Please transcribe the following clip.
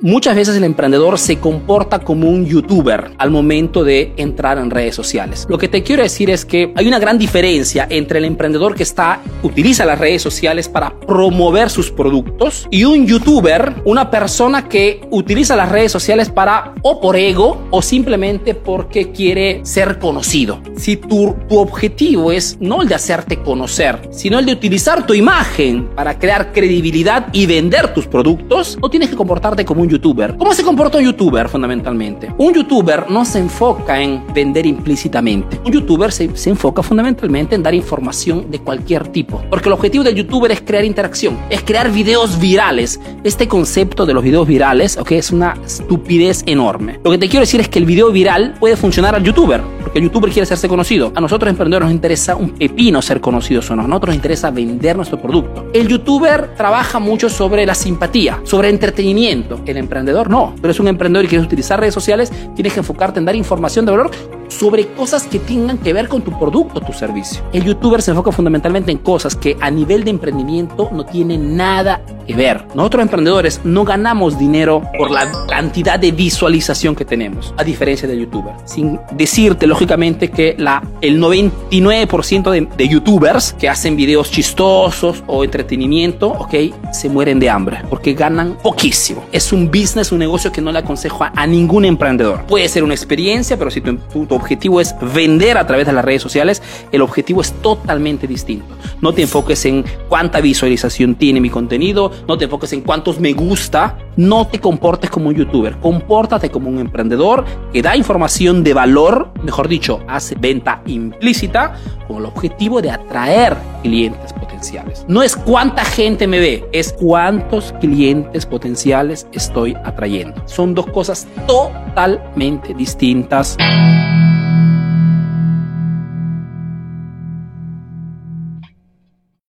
Muchas veces el emprendedor se comporta como un youtuber al momento de entrar en redes sociales. Lo que te quiero decir es que hay una gran diferencia entre el emprendedor que está utiliza las redes sociales para promover sus productos y un youtuber, una persona que utiliza las redes sociales para o por ego o simplemente porque quiere ser conocido. Si tu, tu objetivo es no el de hacerte conocer, sino el de utilizar tu imagen para crear credibilidad y vender tus productos, no tienes que comportarte como un youtuber. ¿Cómo se comporta un youtuber fundamentalmente? Un youtuber no se enfoca en vender implícitamente. Un youtuber se, se enfoca fundamentalmente en dar información de cualquier tipo. Porque el objetivo del youtuber es crear interacción, es crear videos virales. Este concepto de los videos virales, ok, es una estupidez enorme. Lo que te quiero decir es que el video viral puede funcionar al youtuber, porque el youtuber quiere hacerse conocido. A nosotros emprendedores nos interesa un pepino ser conocidos o. A nosotros nos interesa vender nuestro producto. El youtuber trabaja mucho sobre la simpatía, sobre entretenimiento. El emprendedor no. Pero es un emprendedor y quieres utilizar redes sociales, tienes que enfocarte en dar información de valor sobre cosas que tengan que ver con tu producto tu servicio. El youtuber se enfoca fundamentalmente en cosas que a nivel de emprendimiento no tienen nada que ver. Nosotros emprendedores no ganamos dinero por la cantidad de visualización que tenemos, a diferencia del youtuber. Sin decirte, lógicamente, que la, el 99% de, de youtubers que hacen videos chistosos o entretenimiento, ok, se mueren de hambre porque ganan poquísimo. Es un business, un negocio que no le aconsejo a, ningún emprendedor. Puede ser una experiencia, pero si tu, tu objetivo es vender a través de las redes sociales, el objetivo es totalmente distinto. No te enfoques en cuánta visualización tiene mi contenido, no te enfoques en cuántos me gusta, no te comportes como un youtuber, compórtate como un emprendedor que da información de valor, mejor dicho, hace venta implícita con el objetivo de atraer clientes potenciales. No es cuánta gente me ve, es cuántos clientes potenciales estoy atrayendo. Son dos cosas totalmente distintas.